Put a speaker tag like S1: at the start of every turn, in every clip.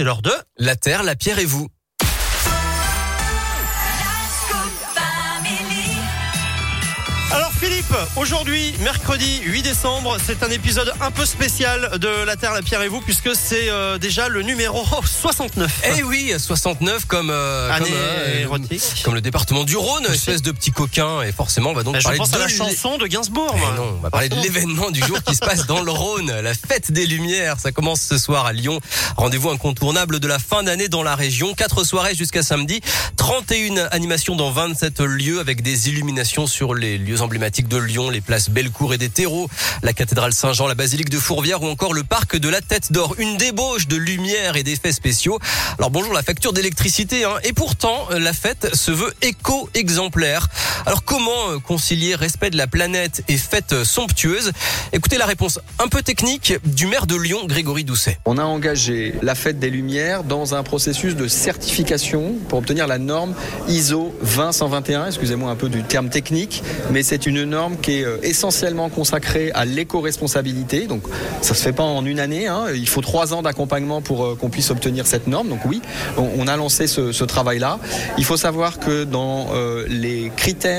S1: c'est l'heure de...
S2: La Terre, la Pierre et vous.
S1: Alors Philippe, aujourd'hui, mercredi 8 décembre, c'est un épisode un peu spécial de La Terre, la Pierre et vous, puisque c'est euh, déjà le numéro 69.
S2: Eh oui, 69 comme euh,
S1: Année
S2: comme, euh,
S1: érotique.
S2: comme le département du Rhône,
S1: Aussi.
S2: espèce de petit coquin. Et forcément, on va donc
S1: Bah, je
S2: parler
S1: pense
S2: de
S1: à la chanson de Gainsbourg.
S2: Eh
S1: moi.
S2: non, on va parler de l'événement du jour qui se passe dans le Rhône, la fête des Lumières. Ça commence ce soir à Lyon. Rendez-vous incontournable de la fin d'année dans la région. Quatre soirées jusqu'à samedi. 31 animations dans 27 lieux avec des illuminations sur les lieux emblématiques les places Bellecour et des terreaux, la cathédrale Saint-Jean, la basilique de Fourvière ou encore le parc de la Tête d'Or. Une débauche de lumière et d'effets spéciaux. Alors bonjour la facture d'électricité. Hein. Et pourtant, euh, la fête se veut éco-exemplaire. Alors comment euh, concilier respect de la planète et fête euh, somptueuse Écoutez la réponse un peu technique du maire de Lyon, Grégory Doucet.
S3: On a engagé la fête des Lumières dans un processus de certification pour obtenir la norme ISO 20121. Excusez-moi un peu du terme technique, mais c'est une norme qui est euh, essentiellement consacrée à l'éco-responsabilité. Donc ça se fait pas en une année. hein. Il faut trois ans d'accompagnement pour qu'on puisse obtenir cette norme. Donc oui, on, a lancé ce, travail-là. Il faut savoir que dans les critères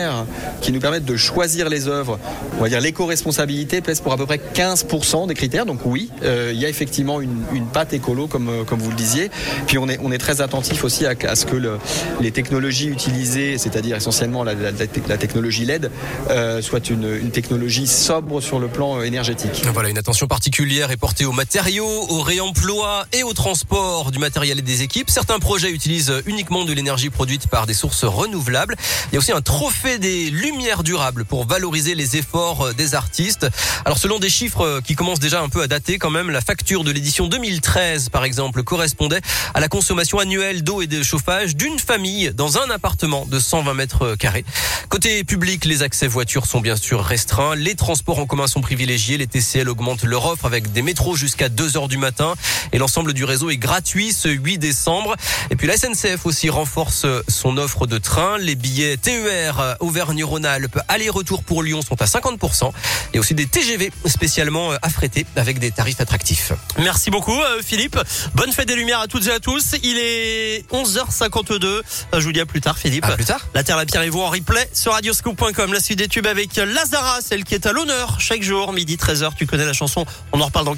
S3: qui nous permettent de choisir les œuvres, on va dire l'éco-responsabilité pèse pour à peu près 15% des critères. Donc oui, euh, il y a effectivement une, une patte écolo, comme, euh, comme vous le disiez. Puis on est, on est très attentif aussi à, ce que le- les technologies utilisées, c'est-à-dire essentiellement la, la technologie LED, euh, soit une, une technologie sobre sur le plan euh, énergétique.
S2: Voilà, une attention particulière est portée aux matériaux, au réemploi et au transport du matériel et des équipes. Certains projets utilisent uniquement de l'énergie produite par des sources renouvelables. Il y a aussi un trophée des lumières durables pour valoriser les efforts euh, des artistes. Alors selon des chiffres euh, qui commencent déjà un peu à dater quand même, la facture de l'édition 2013 par exemple correspondait à la consommation annuelle d'eau et de chauffage d'une famille dans un appartement de 120 mètres carrés. Côté public, les accès voitures sont bien sûr restreints. Les transports en commun sont privilégiés. Les TCL augmentent leur offre avec des métros jusqu'à 2 heures du matin. Et l'ensemble du réseau est gratuit ce 8 décembre. Et puis la SNCF aussi renforce son offre de train. Les billets TER Auvergne-Rhône-Alpes aller-retour pour Lyon sont à 50%. Et aussi des TGV spécialement affrétés avec des tarifs attractifs.
S1: Merci beaucoup euh, Philippe. Bonne fête des Lumières à toutes et à tous. Il est 11h52. Euh, Je vous dis à plus tard Philippe.
S2: À plus tard.
S1: La Terre, la Pierre et vous en replay sur radioscoop.com. La suite des tubes avec Lazara, celle qui est à l'honneur chaque jour, midi 13h. Tu connais la chanson. On en reparle dans